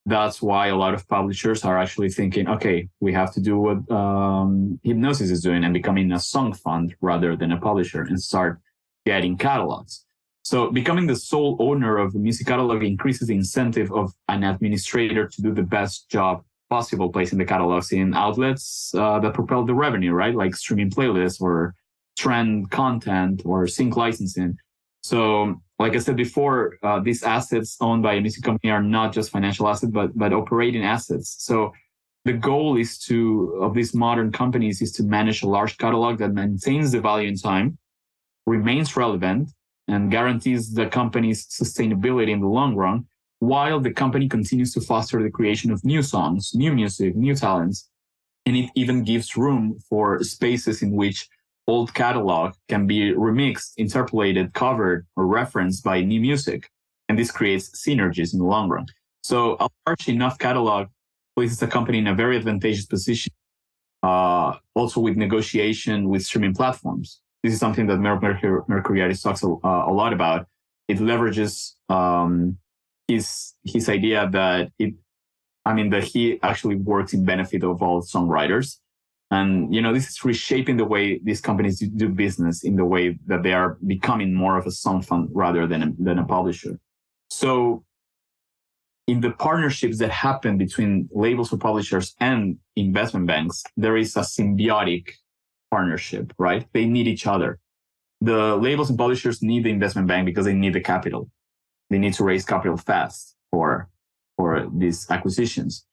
That's why a lot of publishers are actually thinking, okay, we have to do what um, Hipgnosis is doing and becoming a song fund rather than a publisher and start getting catalogs. So becoming the sole owner of the music catalog increases the incentive of an administrator to do the best job possible placing the catalogs in outlets uh, that propel the revenue, right? Like streaming playlists or trend content or sync licensing. So, like I said before, uh, these assets owned by a music company are not just financial assets, but but operating assets. So, the goal is to of these modern companies is to manage a large catalog that maintains the value in time, remains relevant, and guarantees the company's sustainability in the long run, while the company continues to foster the creation of new songs, new music, new talents. And it even gives room for spaces in which old catalog can be remixed, interpolated, covered, or referenced by new music. And this creates synergies in the long run. So a large enough catalog places the company in a very advantageous position, uh, also with negotiation with streaming platforms. This is something that Mercury talks a, uh, a, lot about. It leverages um, his his idea that it, I mean, that he actually works in benefit of all songwriters and, you know, this is reshaping the way these companies do business in the way that they are becoming more of a song fund rather than a, than a publisher. So in the partnerships that happen between labels or publishers and investment banks, there is a symbiotic partnership, right? They need each other. The labels and publishers need the investment bank because they need the capital. They need to raise capital fast for, for these acquisitions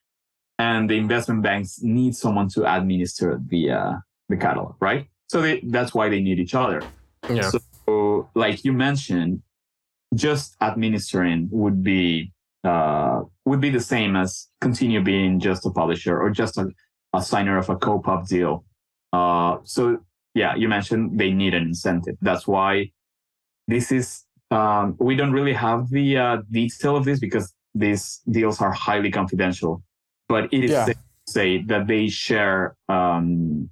and the investment banks need someone to administer the uh, the catalog, right? So they, that's why they need each other. Yeah. So, like you mentioned, just administering would be uh, would be the same as continue being just a publisher or just a, a signer of a co-pub deal. Uh, so yeah, you mentioned they need an incentive. That's why this is um, we don't really have the uh, detail of this because these deals are highly confidential but it is yeah. safe to say that they share um,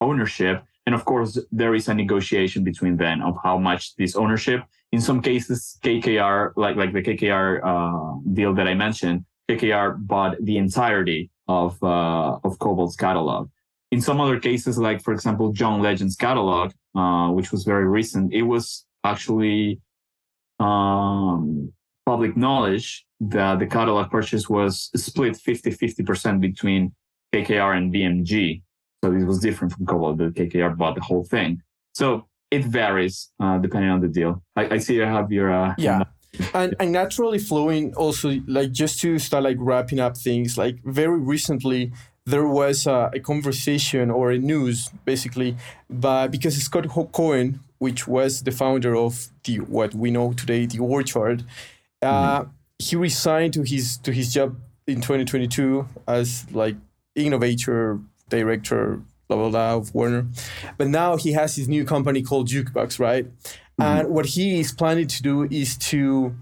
ownership. And of course, there is a negotiation between them of how much this ownership. In some cases, KKR, like like the KKR uh, deal that I mentioned, KKR bought the entirety of uh, of Kobalt's catalog. In some other cases, like for example, John Legend's catalog, uh, which was very recent, it was actually um, public knowledge that the catalog purchase was split 50 50% between KKR and BMG. So this was different from Kobalt. The KKR bought the whole thing. So it varies uh, depending on the deal. I, I see you have your. Uh, yeah. and, and naturally flowing also like just to start like wrapping up things like very recently there was a, a conversation or a news basically but because scott cohen which was the founder of the what we know today the orchard uh. He resigned to his to his job in 2022 as like innovator director blah blah blah of Warner, but now he has his new company called Jukebox, right? Mm-hmm. And what he is planning to do is to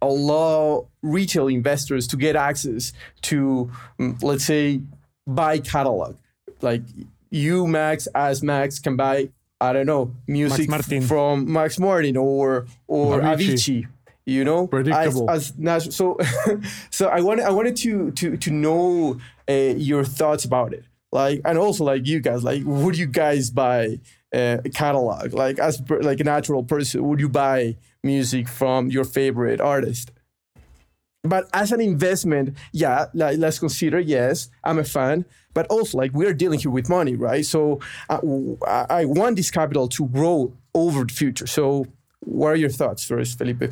allow retail investors to get access to, mm, let's say, buy catalog. Like you, Max, as Max, can buy I don't know music Max from Max Martin or or Avicii. Avicii you know predictable. as, as so so i wanted i wanted to to to know uh, your thoughts about it. Like and also like you guys like would you guys buy uh, a catalog? Like as like a natural person would you buy music from your favorite artist? But as an investment yeah like, let's consider yes i'm a fan. But also like we're dealing here with money right? So uh, i want this capital to grow over the future. So what are your thoughts first felipe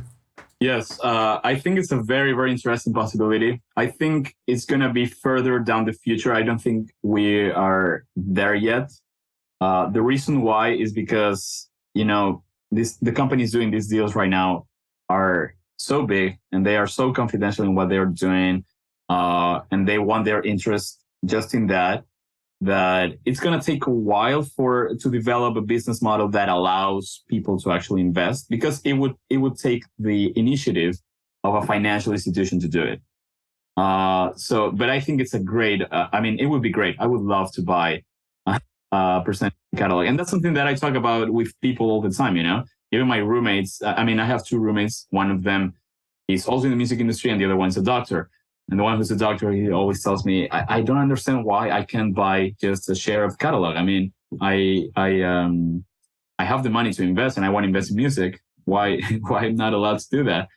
Yes, uh, I think it's a very, very interesting possibility. I think it's going to be further down the future. I don't think we are there yet. Uh, the reason why is because, you know, this, the companies doing these deals right now are so big and they are so confidential in what they're doing. Uh, and they want their interest just in that that it's going to take a while for to develop a business model that allows people to actually invest because it would it would take the initiative of a financial institution to do it. Uh so but i think it's a great uh, i mean it would be great. I would love to buy a, percent catalog. And that's something that i talk about with people all the time you know? Even my roommates i mean i have two roommates. One of them is also in the music industry and the other one's a doctor and the one who's a doctor, he always tells me, I, I don't understand why I can't buy just a share of catalog. I mean, I, I, um, I have the money to invest and I want to invest in music, why why I'm not allowed to do that.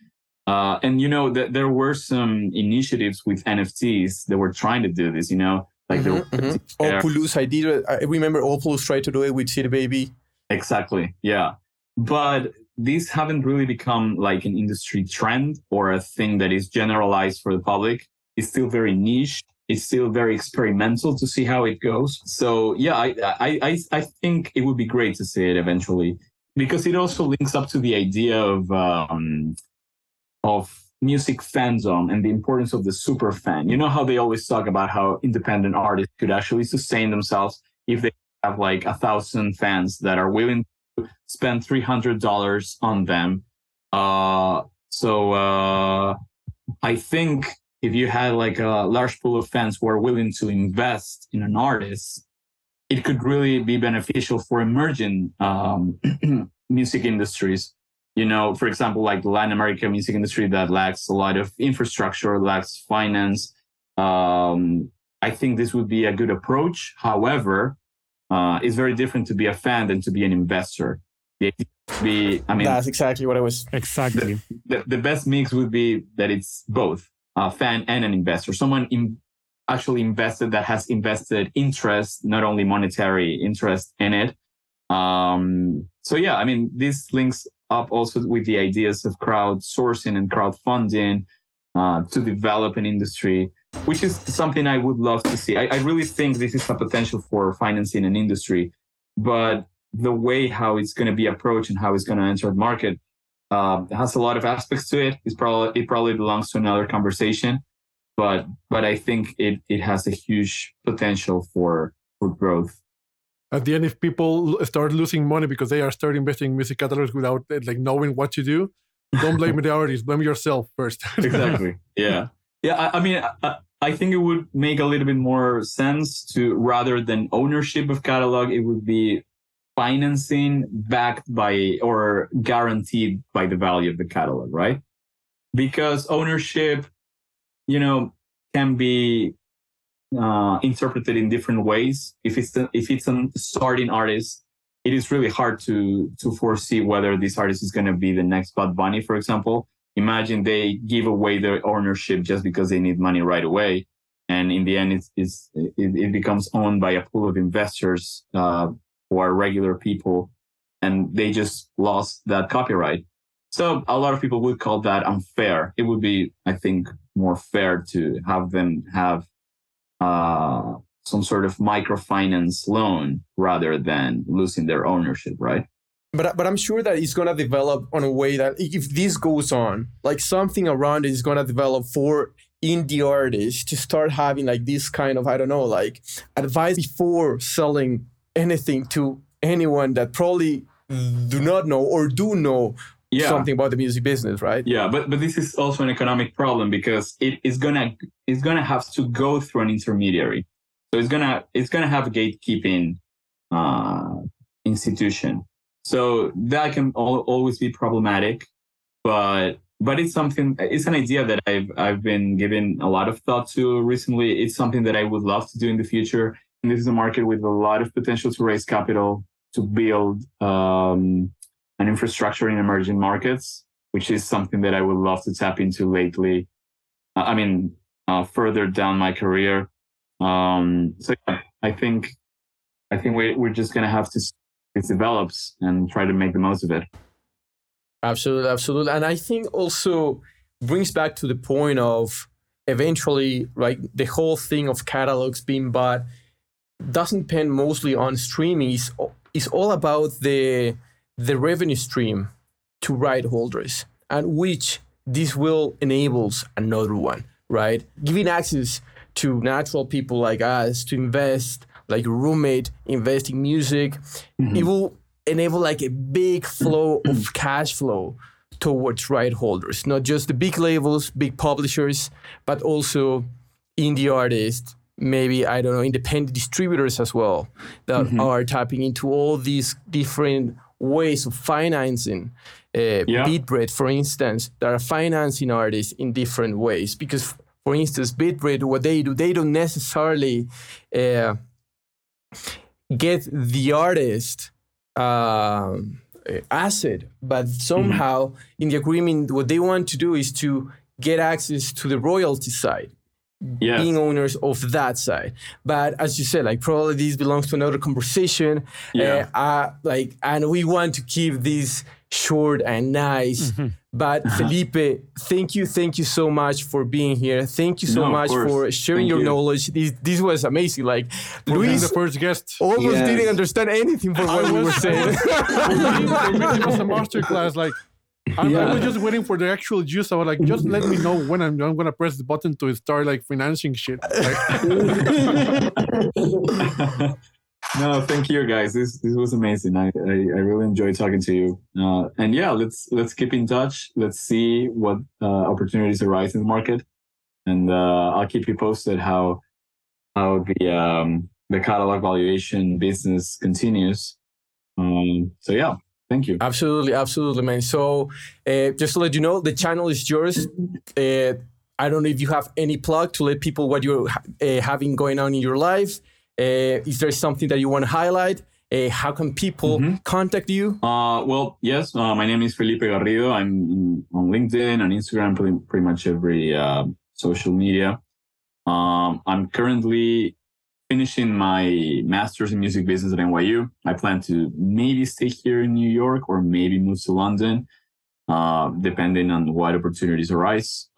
Uh, and you know that there were some initiatives with NFTs that were trying to do this. You know, like mm-hmm, mm-hmm. Opulous, I did. I remember Opulous tried to do it with City Baby. Exactly. Yeah, but these haven't really become like an industry trend or a thing that is generalized for the public. It's still very niche. It's still very experimental to see how it goes. So yeah, I I I, think it would be great to see it eventually because it also links up to the idea of um, of music fandom and the importance of the super fan. You know how they always talk about how independent artists could actually sustain themselves if they have like a thousand fans that are willing spend three hundred dollars on them. Uh, so uh, I think if you had like a large pool of fans who are willing to invest in an artist, it could really be beneficial for emerging um, music industries. You know, for example, like the Latin American music industry that lacks a lot of infrastructure, lacks finance. Um, I think this would be a good approach. However, uh, it's very different to be a fan than to be an investor. be, I mean, that's exactly what I was. Exactly. The, the, the best mix would be that it's both a fan and an investor. Someone in, actually invested that has invested interest, not only monetary interest in it. Um, so yeah, I mean, this links up also with the ideas of crowdsourcing and crowdfunding uh, to develop an industry, which is something I would love to see. I, I really think this is a potential for financing an industry, but the way how it's going to be approached and how it's going to enter the market uh, has a lot of aspects to it. It's probably it probably belongs to another conversation but but I think it it has a huge potential for for growth. At the end, if people start losing money because they are starting investing music catalogs without like knowing what to do, don't blame the artist, blame yourself first. exactly. Yeah. Yeah. I, I mean, I, I think it would make a little bit more sense to rather than ownership of catalog, it would be financing backed by or guaranteed by the value of the catalog, right? Because ownership you know, can be uh, interpreted in different ways. If it's a, if it's a starting artist, it is really hard to to foresee whether this artist is going to be the next Bad Bunny, for example. Imagine they give away their ownership just because they need money right away, and in the end, it's, it's it, it becomes owned by a pool of investors uh, who are regular people, and they just lost that copyright. So a lot of people would call that unfair. It would be, I think, more fair to have them have uh, some sort of microfinance loan rather than losing their ownership, right? But but I'm sure that it's gonna develop on a way that if this goes on, like something around it is gonna develop for indie artists to start having like this kind of I don't know like advice before selling anything to anyone that probably do not know or do know yeah. something about the music business, right? Yeah, but but this is also an economic problem because it is gonna it's gonna have to go through an intermediary. So it's gonna it's gonna have a gatekeeping uh, institution. So that can al- always be problematic, but but it's something it's an idea that I've I've been given a lot of thought to recently. It's something that I would love to do in the future. And this is a market with a lot of potential to raise capital to build um, and infrastructure in emerging markets, which is something that I would love to tap into lately. Uh, I mean, uh, further down my career. Um, so yeah, I think, I think we, we're just going to have to it develops and try to make the most of it. Absolutely. Absolutely. And I think also brings back to the point of eventually, like the whole thing of catalogs being bought doesn't depend mostly on streaming. It's, it's all about the, the revenue stream to right holders and which this will enables another one, right? Giving access to natural people like us to invest, like a roommate, invest in music. Mm-hmm. It will enable like a big flow of cash flow towards right holders, not just the big labels, big publishers, but also indie artists, maybe I don't know, independent distributors as well that mm-hmm. are tapping into all these different ways of financing uh, yeah. Beatbread, for instance, that are financing artists in different ways. Because, for instance, Beatbread, what they do, they don't necessarily uh, get the artist uh, uh, asset, but somehow mm-hmm. in the agreement, what they want to do is to get access to the royalty side. Yes. being owners of that side. But as you said, like probably this belongs to another conversation. Yeah. Uh, uh, like, and we want to keep this short and nice. Mm-hmm. But uh-huh. Felipe, thank you, thank you so much for being here. Thank you so no, much for sharing thank your you. knowledge. This, this was amazing. Like for Luis, the first guest, almost yes. didn't understand anything from what we were saying. for me, it was a masterclass. Like I, yeah. I, was just waiting for the actual juice. I was like, just let me know when I'm, I'm gonna press the button to start like financing shit. Like, no, thank you guys. This this was amazing. I I, I really enjoyed talking to you. Uh, and yeah, let's let's keep in touch. Let's see what uh, opportunities arise in the market, and uh, I'll keep you posted how how the um, the catalog valuation business continues. Um, so yeah, Thank you. Absolutely, absolutely, man. So, uh, just to let you know, the channel is yours. Uh, I don't know if you have any plug to let people what you're uh, having going on in your life. Uh, is there something that you want to highlight? Uh, how can people mm-hmm. contact you? Uh, well, yes. uh, my name is Felipe Garrido. I'm on LinkedIn, on Instagram, pretty, pretty much every social media. Um, I'm currently finishing my master's in music business at NYU. I plan to maybe stay here in New York or maybe move to London, uh, depending on what opportunities arise.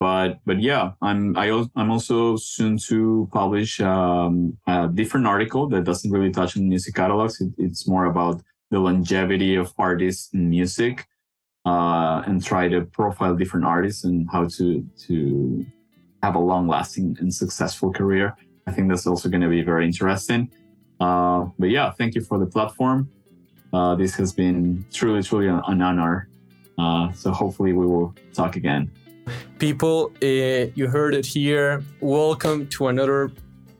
But but yeah, I'm I, I'm also soon to publish um, a different article that doesn't really touch on music catalogs. It, it's more about the longevity of artists in music, uh, and try to profile different artists and how to to have a long lasting and successful career. I think that's also going to be very interesting. Uh, but yeah, thank you for the platform. Uh, this has been truly, truly an, an honor. Uh, so hopefully we will talk again. People, uh, you heard it here. Welcome to another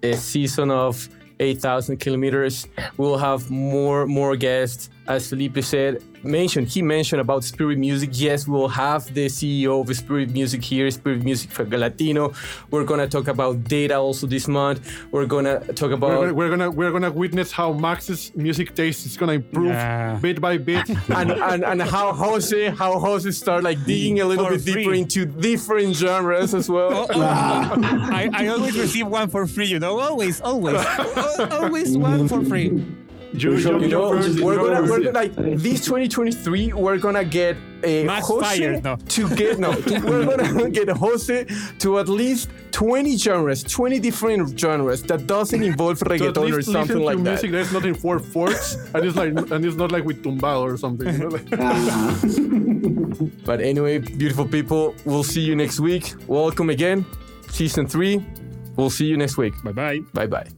uh, season of 8,000 kilometers. We'll have more more guests. As Felipe said, mentioned, he mentioned about Spirit Music. Yes, we'll have the CEO of Spirit Music here, Spirit Music for Latino. We're gonna talk about data also this month. We're gonna talk about we're, we're gonna we're gonna witness how Max's music taste is gonna improve yeah. bit by bit, and, and and how Jose how Jose start like digging a little for bit free. deeper into different genres as well. Oh, oh, I, I always receive one for free, you know, always, always, always one for free. You, you, you know, we're gonna, we're gonna like this 2023. We're gonna get a Max Jose fired, no. to get no. we're gonna get Jose to at least 20 genres, 20 different genres that doesn't involve reggaeton or something like that. Music that's not in four fourths, and it's like and it's not like with tumbado or something. You know? but anyway, beautiful people, we'll see you next week. Welcome again, season three. We'll see you next week. Bye bye. Bye bye.